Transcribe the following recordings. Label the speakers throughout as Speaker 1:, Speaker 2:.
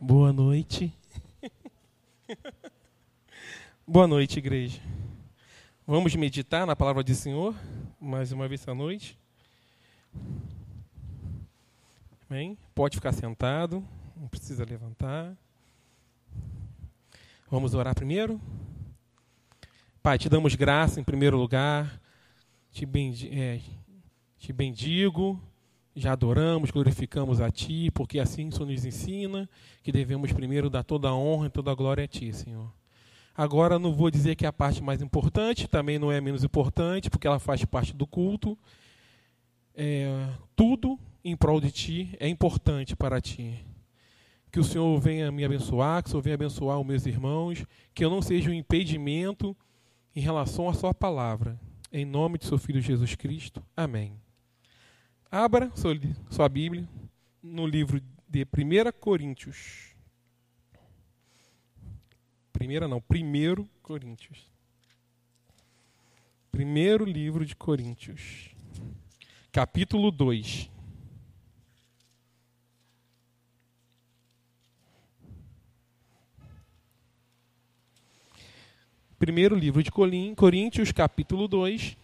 Speaker 1: Boa noite. Boa noite, igreja. Vamos meditar na palavra do Senhor mais uma vez essa noite. Amém? Pode ficar sentado, não precisa levantar. Vamos orar primeiro. Pai, te damos graça em primeiro lugar, te, é, te bendigo já adoramos, glorificamos a Ti, porque assim o Senhor nos ensina que devemos primeiro dar toda a honra e toda a glória a Ti, Senhor. Agora não vou dizer que é a parte mais importante, também não é menos importante, porque ela faz parte do culto. É, tudo em prol de Ti é importante para Ti. Que o Senhor venha me abençoar, que o Senhor venha abençoar os meus irmãos, que eu não seja um impedimento em relação à Sua palavra. Em nome de Seu Filho Jesus Cristo. Amém. Abra sua Bíblia no livro de 1 Coríntios. Primeira não, primeiro Coríntios. Primeiro livro de Coríntios. Capítulo 2. Primeiro livro de Coríntios, capítulo 2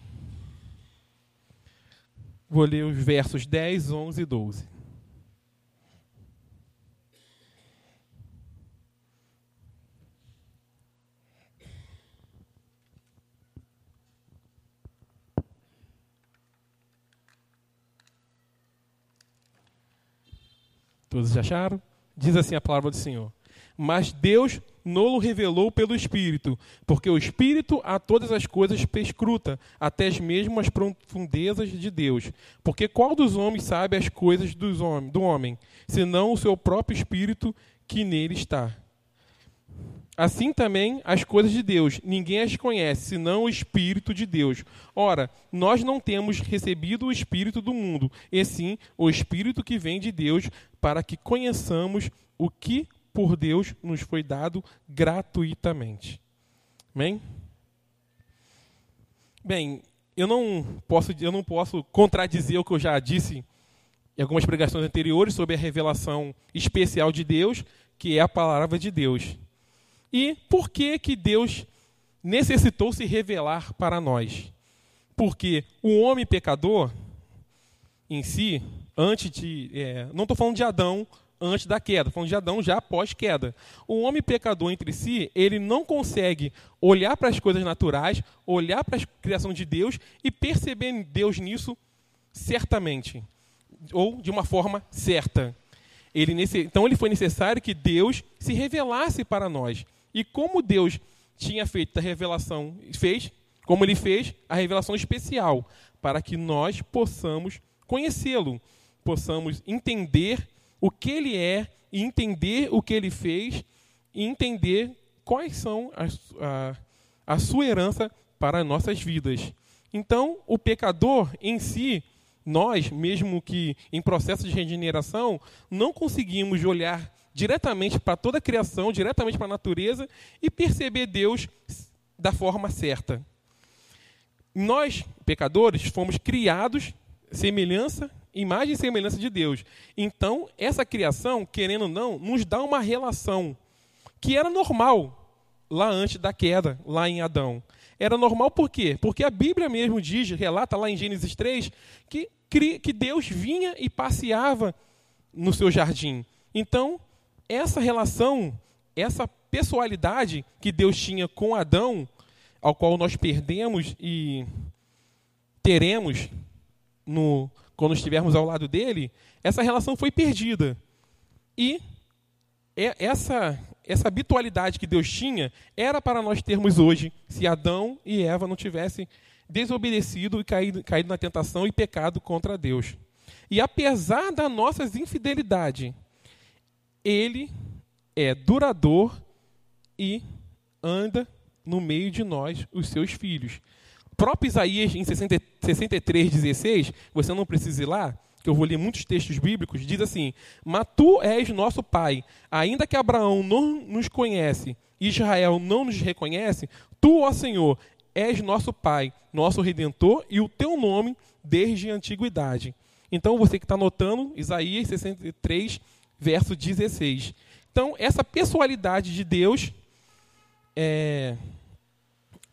Speaker 1: Vou ler os versos 10, 11 e 12. Todos acharam? Diz assim a palavra do Senhor. Mas Deus nolo revelou pelo Espírito, porque o Espírito a todas as coisas perscruta, até mesmo as profundezas de Deus. Porque qual dos homens sabe as coisas dos homem, do homem, senão o seu próprio Espírito que nele está? Assim também as coisas de Deus, ninguém as conhece, senão o Espírito de Deus. Ora, nós não temos recebido o Espírito do mundo, e sim o Espírito que vem de Deus, para que conheçamos o que por Deus nos foi dado gratuitamente. Amém? Bem, eu não posso, eu não posso contradizer o que eu já disse em algumas pregações anteriores sobre a revelação especial de Deus, que é a palavra de Deus. E por que que Deus necessitou se revelar para nós? Porque o homem pecador em si, antes de, é, não estou falando de Adão antes da queda, falando de Adão já após queda. O homem pecador entre si, ele não consegue olhar para as coisas naturais, olhar para a criação de Deus e perceber Deus nisso certamente, ou de uma forma certa. Ele, então ele foi necessário que Deus se revelasse para nós. E como Deus tinha feito a revelação, fez, como ele fez, a revelação especial, para que nós possamos conhecê-lo, possamos entender o que ele é, e entender o que ele fez, e entender quais são a, a, sua herança para nossas vidas. Então, o pecador em si, nós, mesmo que em processo de regeneração, não conseguimos olhar diretamente para toda a criação, diretamente para a natureza e perceber Deus da forma certa. Nós, pecadores, fomos criados semelhança imagem e semelhança de Deus. Então, essa criação, querendo ou não, nos dá uma relação que era normal lá antes da queda, lá em Adão. Era normal por quê? Porque a Bíblia mesmo diz, relata lá em Gênesis 3, que, que Deus vinha e passeava no seu jardim. Então, essa relação, essa pessoalidade que Deus tinha com Adão, ao qual nós perdemos e teremos no quando estivermos ao lado dele, essa relação foi perdida. E essa, essa habitualidade que Deus tinha era para nós termos hoje, se Adão e Eva não tivessem desobedecido e caído, caído na tentação e pecado contra Deus. E apesar das nossas infidelidades, ele é duradouro e anda no meio de nós, os seus filhos próprio Isaías, em 60, 63, 16, você não precisa ir lá, que eu vou ler muitos textos bíblicos, diz assim: Mas tu és nosso pai, ainda que Abraão não nos conhece, Israel não nos reconhece, tu, ó Senhor, és nosso pai, nosso redentor, e o teu nome desde a antiguidade. Então, você que está anotando, Isaías 63, verso 16. Então, essa pessoalidade de Deus é,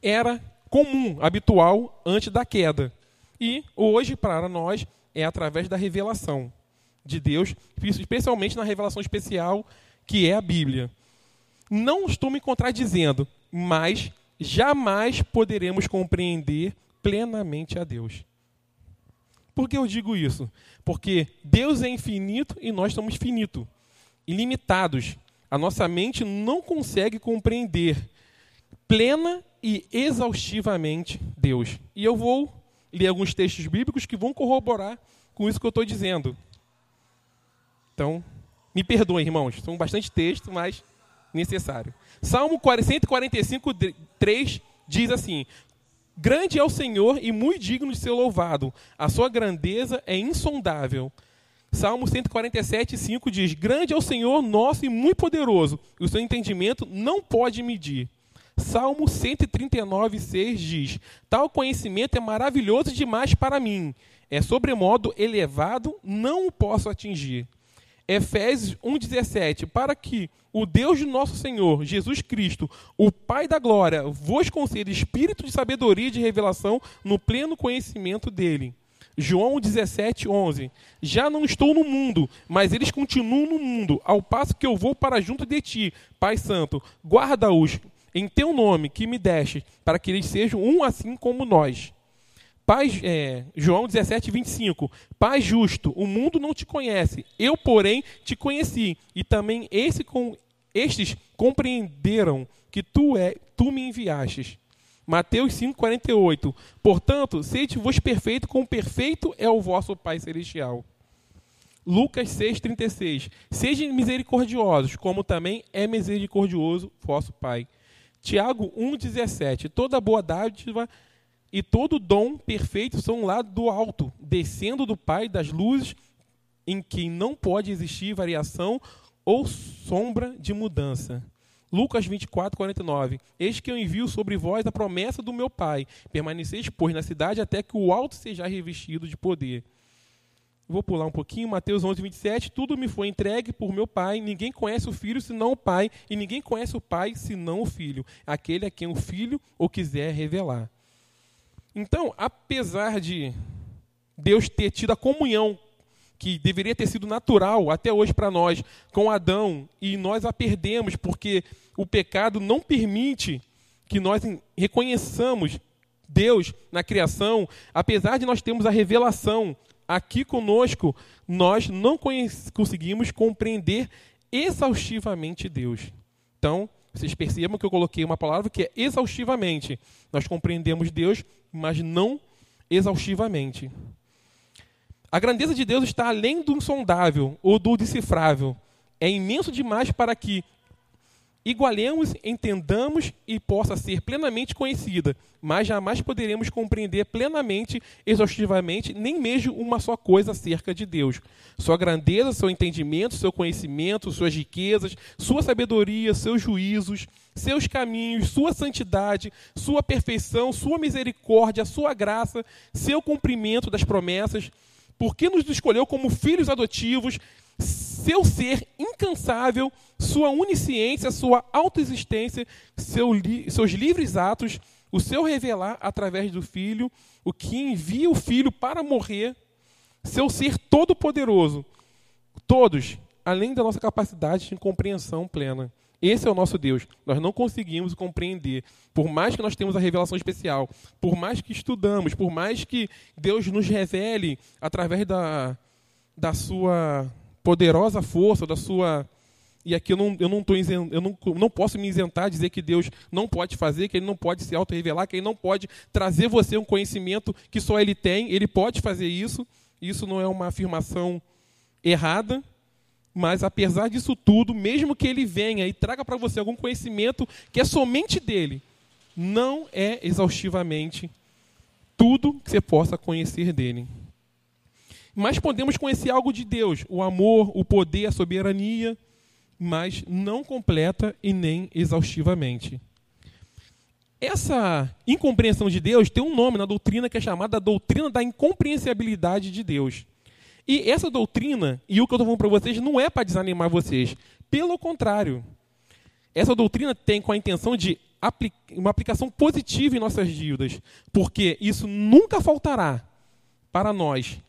Speaker 1: era comum, habitual, antes da queda. E hoje, para nós, é através da revelação de Deus, especialmente na revelação especial que é a Bíblia. Não estou me contradizendo, mas jamais poderemos compreender plenamente a Deus. Por que eu digo isso? Porque Deus é infinito e nós somos finitos, ilimitados. A nossa mente não consegue compreender plena e exaustivamente Deus. E eu vou ler alguns textos bíblicos que vão corroborar com isso que eu estou dizendo. Então, me perdoem, irmãos, são bastante textos, mas necessário. Salmo 145, 3 diz assim: Grande é o Senhor e muito digno de ser louvado. A sua grandeza é insondável. Salmo 147, 5 diz: Grande é o Senhor nosso e muito poderoso, e o seu entendimento não pode medir. Salmo 139, 6 diz: Tal conhecimento é maravilhoso demais para mim, é sobremodo elevado, não o posso atingir. Efésios 1,17: Para que o Deus de nosso Senhor, Jesus Cristo, o Pai da glória, vos conceda espírito de sabedoria e de revelação no pleno conhecimento dele. João 17, 11. Já não estou no mundo, mas eles continuam no mundo, ao passo que eu vou para junto de ti, Pai Santo. Guarda-os em teu nome que me deste, para que eles sejam um assim como nós. Pai, é, João 17, 25. Pai justo, o mundo não te conhece, eu, porém, te conheci, e também esse com, estes compreenderam que tu, é, tu me enviastes. Mateus 5, 48. Portanto, sede-vos perfeito, como perfeito é o vosso Pai Celestial. Lucas 6, 36. Sejam misericordiosos, como também é misericordioso vosso Pai. Tiago 1, 17. Toda boa dádiva e todo dom perfeito são lá do alto, descendo do Pai das luzes, em que não pode existir variação ou sombra de mudança. Lucas 24, 49. Eis que eu envio sobre vós a promessa do meu Pai. Permaneceis, pois, na cidade até que o alto seja revestido de poder. Vou pular um pouquinho, Mateus 11, 27. Tudo me foi entregue por meu Pai. Ninguém conhece o Filho senão o Pai, e ninguém conhece o Pai senão o Filho, aquele a quem o Filho o quiser revelar. Então, apesar de Deus ter tido a comunhão que deveria ter sido natural até hoje para nós com Adão e nós a perdemos porque o pecado não permite que nós reconheçamos Deus na criação, apesar de nós termos a revelação aqui conosco, nós não conseguimos compreender exaustivamente Deus. Então, vocês percebam que eu coloquei uma palavra que é exaustivamente. Nós compreendemos Deus, mas não exaustivamente. A grandeza de Deus está além do insondável ou do decifrável. É imenso demais para que igualemos, entendamos e possa ser plenamente conhecida, mas jamais poderemos compreender plenamente, exaustivamente, nem mesmo uma só coisa acerca de Deus. Sua grandeza, seu entendimento, seu conhecimento, suas riquezas, sua sabedoria, seus juízos, seus caminhos, sua santidade, sua perfeição, sua misericórdia, sua graça, seu cumprimento das promessas, porque nos escolheu como filhos adotivos, seu ser incansável, sua onisciência, sua autoexistência, seu li seus livres atos, o seu revelar através do Filho, o que envia o Filho para morrer, seu ser todo-poderoso, todos, além da nossa capacidade de compreensão plena. Esse é o nosso Deus. Nós não conseguimos compreender. Por mais que nós temos a revelação especial, por mais que estudamos, por mais que Deus nos revele através da, da sua poderosa força, da sua. E aqui eu não, eu não, tô eu não, não posso me isentar, dizer que Deus não pode fazer, que Ele não pode se auto-revelar, que Ele não pode trazer você um conhecimento que só Ele tem. Ele pode fazer isso. Isso não é uma afirmação errada, mas apesar disso tudo, mesmo que Ele venha e traga para você algum conhecimento que é somente dele, não é exaustivamente tudo que você possa conhecer dele. Mas podemos conhecer algo de Deus, o amor, o poder, a soberania, mas não completa e nem exaustivamente. Essa incompreensão de Deus tem um nome na doutrina que é chamada doutrina da incompreensibilidade de Deus. E essa doutrina, e o que eu estou falando para vocês, não é para desanimar vocês. Pelo contrário. Essa doutrina tem com a intenção de uma aplicação positiva em nossas dívidas, porque isso nunca faltará para nós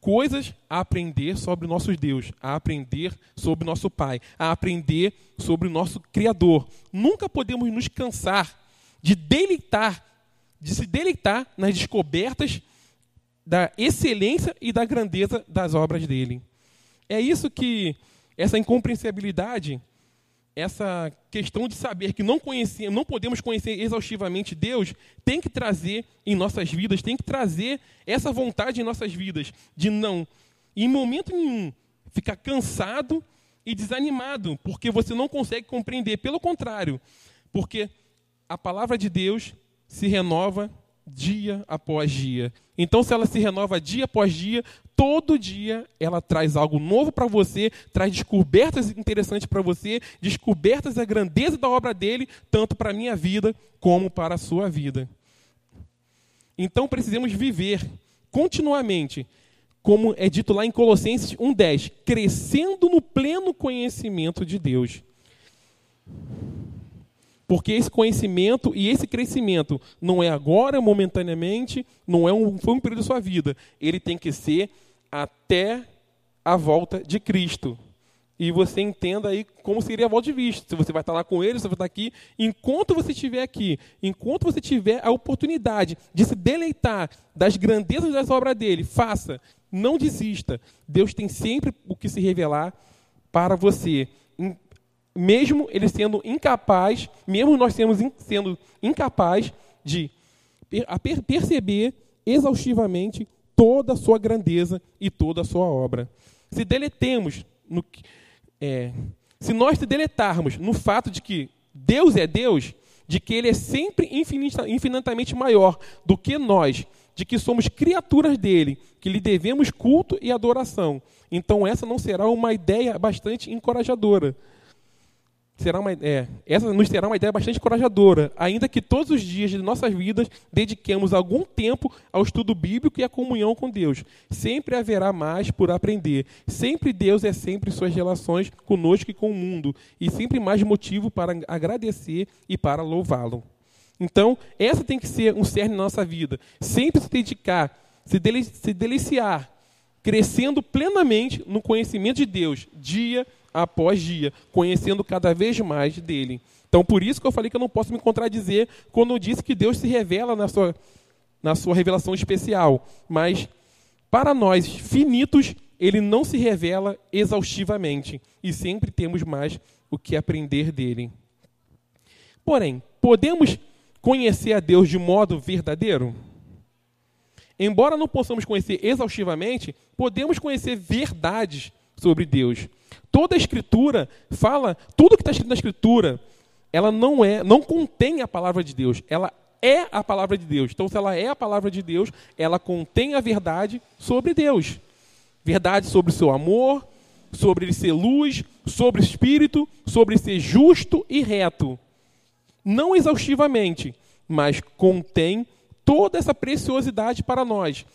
Speaker 1: coisas a aprender sobre o nosso Deus, a aprender sobre nosso Pai, a aprender sobre o nosso Criador. Nunca podemos nos cansar de deleitar, de se deleitar nas descobertas da excelência e da grandeza das obras dele. É isso que essa incompreensibilidade essa questão de saber que não conhecemos, não podemos conhecer exaustivamente Deus, tem que trazer em nossas vidas, tem que trazer essa vontade em nossas vidas de não, em momento nenhum, ficar cansado e desanimado, porque você não consegue compreender. Pelo contrário, porque a palavra de Deus se renova dia após dia. Então, se ela se renova dia após dia, todo dia ela traz algo novo para você, traz descobertas interessantes para você, descobertas da grandeza da obra dele, tanto para a minha vida como para a sua vida. Então, precisamos viver continuamente, como é dito lá em Colossenses 1,10, crescendo no pleno conhecimento de Deus. Porque esse conhecimento e esse crescimento não é agora, momentaneamente, não é um, foi um período da sua vida. Ele tem que ser até a volta de Cristo. E você entenda aí como seria a volta de Cristo. Se você vai estar lá com ele, se você vai estar aqui. Enquanto você estiver aqui, enquanto você tiver a oportunidade de se deleitar das grandezas das obras dele, faça. Não desista. Deus tem sempre o que se revelar para você mesmo ele sendo incapaz, mesmo nós sendo, incapaz de perceber exaustivamente toda a sua grandeza e toda a sua obra. Se deletemos, no, é, se nós se deletarmos no fato de que Deus é Deus, de que Ele é sempre infinita, infinitamente maior do que nós, de que somos criaturas dele, que lhe devemos culto e adoração. Então, essa não será uma ideia bastante encorajadora será uma, é, essa nos será uma ideia bastante encorajadora, ainda que todos os dias de nossas vidas dediquemos algum tempo ao estudo bíblico e à comunhão com Deus. Sempre haverá mais por aprender. Sempre Deus é sempre suas relações conosco e com o mundo, e sempre mais motivo para agradecer e para louvá-lo. Então, essa tem que ser um cerne na nossa vida. Sempre se dedicar, se, se deliciar, crescendo plenamente no conhecimento de Deus, dia após dia, conhecendo cada vez mais dele. Então, por isso que eu falei que eu não posso me contradizer quando eu disse que Deus se revela na sua, na sua revelação especial. Mas, para nós finitos, ele não se revela exaustivamente. E sempre temos mais o que aprender dele. Porém, podemos conhecer a Deus de modo verdadeiro? Embora não possamos conhecer exaustivamente, podemos conhecer verdades sobre Deus. Toda a escritura fala, tudo que está escrito na escritura, ela não é, não contém a palavra de Deus, ela é a palavra de Deus. Então, se ela é a palavra de Deus, ela contém a verdade sobre Deus. Verdade sobre o seu amor, sobre ele ser luz, sobre o espírito, sobre ser justo e reto. Não exaustivamente, mas contém toda essa preciosidade para nós.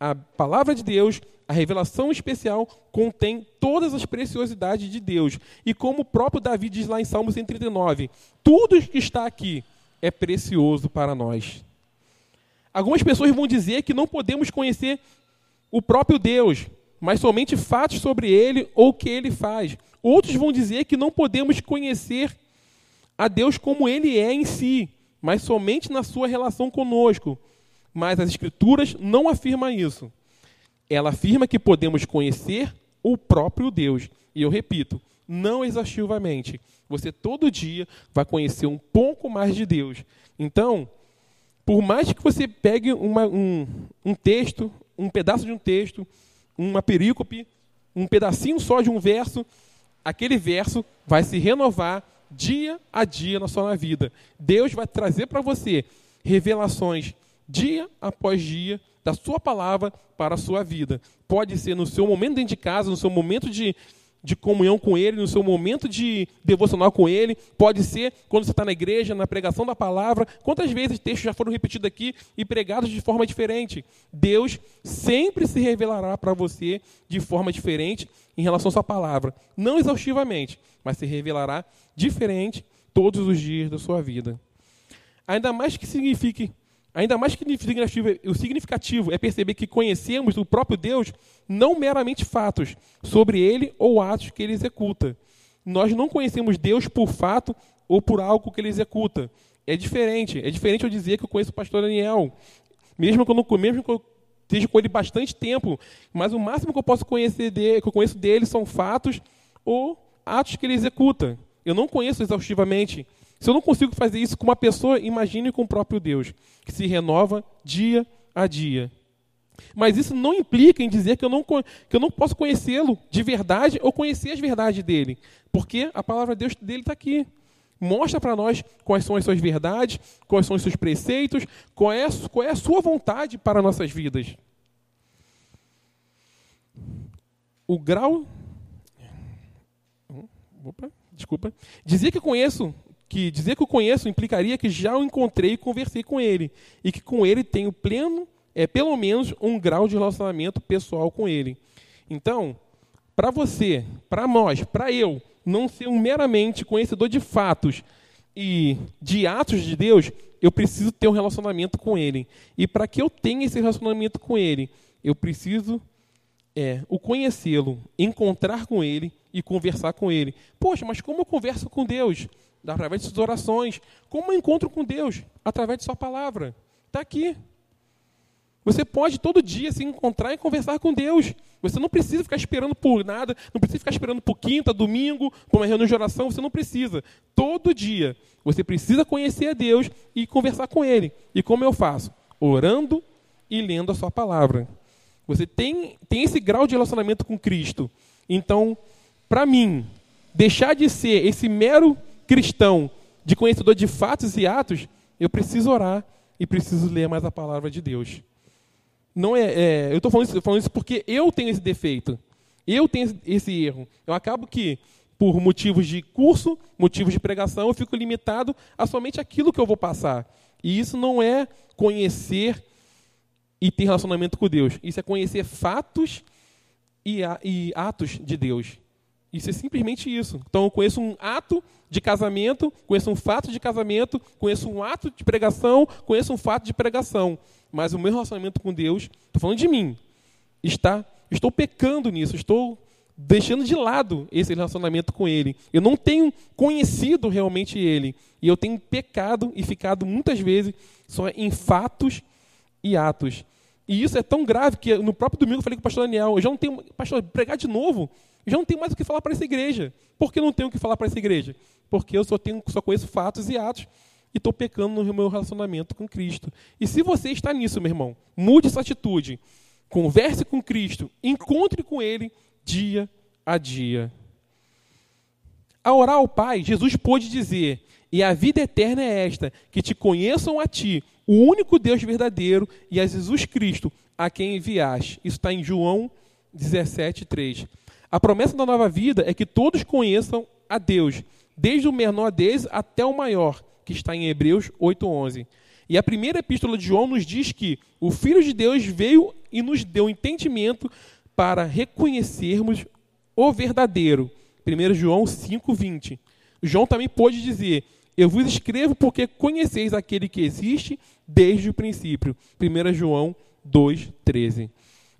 Speaker 1: A palavra de Deus a revelação especial contém todas as preciosidades de Deus. E como o próprio Davi diz lá em Salmo 139, tudo que está aqui é precioso para nós. Algumas pessoas vão dizer que não podemos conhecer o próprio Deus, mas somente fatos sobre ele ou o que ele faz. Outros vão dizer que não podemos conhecer a Deus como ele é em si, mas somente na sua relação conosco. Mas as Escrituras não afirmam isso ela afirma que podemos conhecer o próprio Deus. E eu repito, não exaustivamente. Você todo dia vai conhecer um pouco mais de Deus. Então, por mais que você pegue uma, um, um texto, um pedaço de um texto, uma perícope, um pedacinho só de um verso, aquele verso vai se renovar dia a dia na sua vida. Deus vai trazer para você revelações dia após dia da sua palavra para a sua vida. Pode ser no seu momento dentro de casa, no seu momento de, de comunhão com Ele, no seu momento de devocional com Ele, pode ser quando você está na igreja, na pregação da palavra. Quantas vezes textos já foram repetidos aqui e pregados de forma diferente? Deus sempre se revelará para você de forma diferente em relação à sua palavra. Não exaustivamente, mas se revelará diferente todos os dias da sua vida. Ainda mais que signifique Ainda mais que o significativo é perceber que conhecemos o próprio Deus não meramente fatos sobre ele ou atos que ele executa. Nós não conhecemos Deus por fato ou por algo que ele executa. É diferente. É diferente eu dizer que eu conheço o pastor Daniel. Mesmo que eu, não, mesmo que eu esteja com ele bastante tempo, mas o máximo que eu posso conhecer dele, que eu conheço dele são fatos ou atos que ele executa. Eu não conheço exaustivamente se eu não consigo fazer isso com uma pessoa, imagine com o próprio Deus, que se renova dia a dia. Mas isso não implica em dizer que eu não, que eu não posso conhecê-lo de verdade ou conhecer as verdades dele. Porque a palavra de Deus dele está aqui. Mostra para nós quais são as suas verdades, quais são os seus preceitos, qual é, qual é a sua vontade para nossas vidas. O grau. Opa, desculpa. Dizer que conheço que dizer que o conheço implicaria que já o encontrei e conversei com ele, e que com ele tenho pleno, é pelo menos um grau de relacionamento pessoal com ele. Então, para você, para nós, para eu, não ser um meramente conhecedor de fatos e de atos de Deus, eu preciso ter um relacionamento com ele. E para que eu tenha esse relacionamento com ele, eu preciso é, o conhecê-lo, encontrar com ele e conversar com ele. Poxa, mas como eu converso com Deus? Através de suas orações. Como eu encontro com Deus? Através de sua palavra. Está aqui. Você pode todo dia se encontrar e conversar com Deus. Você não precisa ficar esperando por nada, não precisa ficar esperando por quinta, domingo, por uma reunião de oração, você não precisa. Todo dia você precisa conhecer a Deus e conversar com Ele. E como eu faço? Orando e lendo a sua palavra. Você tem, tem esse grau de relacionamento com Cristo. Então, para mim, deixar de ser esse mero cristão, de conhecedor de fatos e atos, eu preciso orar e preciso ler mais a palavra de Deus. Não é, é eu estou falando, falando isso porque eu tenho esse defeito. Eu tenho esse erro. Eu acabo que, por motivos de curso, motivos de pregação, eu fico limitado a somente aquilo que eu vou passar. E isso não é conhecer e ter relacionamento com Deus. Isso é conhecer fatos e, e atos de Deus. Isso é simplesmente isso. Então eu conheço um ato de casamento, conheço um fato de casamento, conheço um ato de pregação, conheço um fato de pregação. Mas o meu relacionamento com Deus, estou falando de mim, está, estou pecando nisso, estou deixando de lado esse relacionamento com Ele. Eu não tenho conhecido realmente Ele. E eu tenho pecado e ficado muitas vezes só em fatos e atos. E isso é tão grave que no próprio domingo eu falei com o pastor Daniel, eu já não tenho, pastor, pregar de novo, já não tenho mais o que falar para essa igreja. Por que não tenho o que falar para essa igreja? Porque eu só, tenho, só conheço fatos e atos e estou pecando no meu relacionamento com Cristo. E se você está nisso, meu irmão, mude essa atitude. Converse com Cristo, encontre com Ele dia a dia. Ao orar ao Pai, Jesus pôde dizer: E a vida eterna é esta, que te conheçam a Ti, o único Deus verdadeiro, e a Jesus Cristo, a quem enviaste. Isso está em João 17, 3. A promessa da nova vida é que todos conheçam a Deus, desde o menor deles até o maior, que está em Hebreus 8:11. E a primeira epístola de João nos diz que o Filho de Deus veio e nos deu entendimento para reconhecermos o verdadeiro. 1 João 5:20. João também pôde dizer: Eu vos escrevo porque conheceis aquele que existe desde o princípio. 1 João 2:13.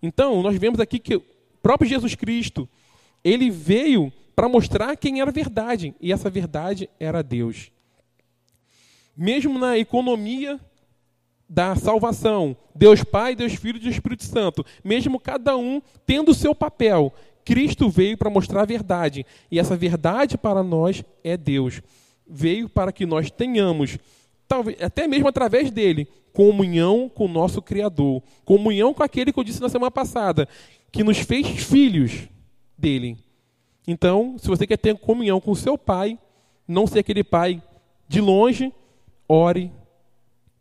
Speaker 1: Então, nós vemos aqui que o próprio Jesus Cristo ele veio para mostrar quem era a verdade, e essa verdade era Deus. Mesmo na economia da salvação, Deus Pai, Deus Filho e Deus Espírito Santo, mesmo cada um tendo o seu papel, Cristo veio para mostrar a verdade, e essa verdade para nós é Deus. Veio para que nós tenhamos, talvez, até mesmo através dele, comunhão com o nosso Criador, comunhão com aquele que eu disse na semana passada, que nos fez filhos dele. Então, se você quer ter comunhão com o seu pai, não ser aquele pai de longe, ore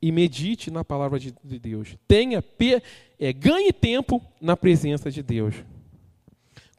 Speaker 1: e medite na palavra de, Deus. Tenha, é, ganhe tempo na presença de Deus.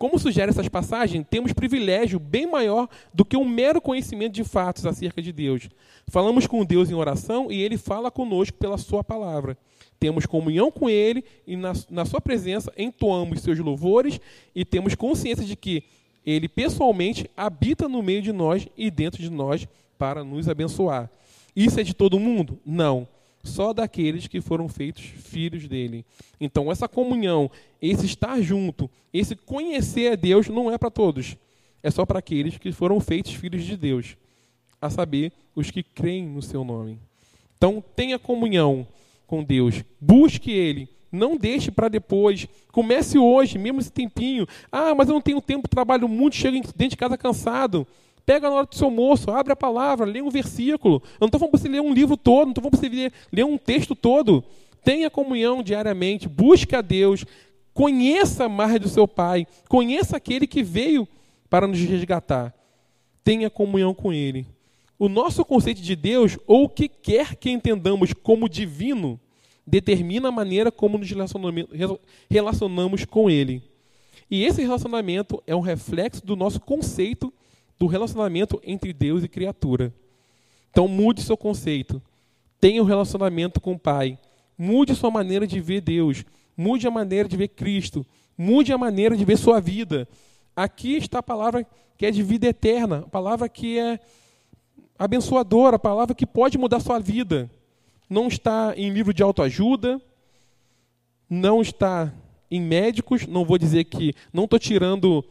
Speaker 1: Como sugere essas passagens, temos privilégio bem maior do que um mero conhecimento de fatos acerca de Deus. Falamos com Deus em oração e Ele fala conosco pela Sua palavra. Temos comunhão com Ele e, na, na Sua presença, entoamos seus louvores e temos consciência de que Ele pessoalmente habita no meio de nós e dentro de nós para nos abençoar. Isso é de todo mundo? Não só daqueles que foram feitos filhos dele. Então, essa comunhão, esse estar junto, esse conhecer a Deus não é para todos. É só para aqueles que foram feitos filhos de Deus, a saber, os que creem no seu nome. Então, tenha comunhão com Deus, busque Ele, não deixe para depois. Comece hoje, mesmo esse tempinho. Ah, mas eu não tenho tempo, trabalho muito, chego dentro de casa cansado. Pega na hora do seu almoço, abre a palavra, lê um versículo. Eu não estou falando para você ler um livro todo, não estou falando para você ler, um texto todo. Tenha comunhão diariamente, busque a Deus, conheça mais do seu Pai, conheça aquele que veio para nos resgatar. Tenha comunhão com Ele. O nosso conceito de Deus, ou o que quer que entendamos como divino, determina a maneira como nos relacionamos com Ele. E esse relacionamento é um reflexo do nosso conceito do relacionamento entre Deus e criatura. Então mude seu conceito. Tenha um relacionamento com o Pai. Mude sua maneira de ver Deus. Mude a maneira de ver Cristo. Mude a maneira de ver sua vida. Aqui está a palavra que é de vida eterna, a palavra que é abençoadora, a palavra que pode mudar sua vida. Não está em livro de autoajuda, não está em médicos, não vou dizer que não estou tirando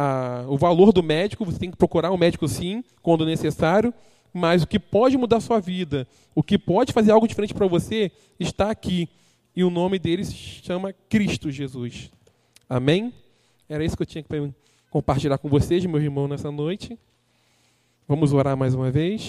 Speaker 1: a, o valor do médico, você tem que procurar um médico sim, quando necessário, mas o que pode mudar a sua vida, o que pode fazer algo diferente para você, está aqui. E o nome dele se chama Cristo Jesus. Amém? Era isso que eu tinha que compartilhar com vocês, meu irmão, nessa noite. Vamos orar mais uma vez.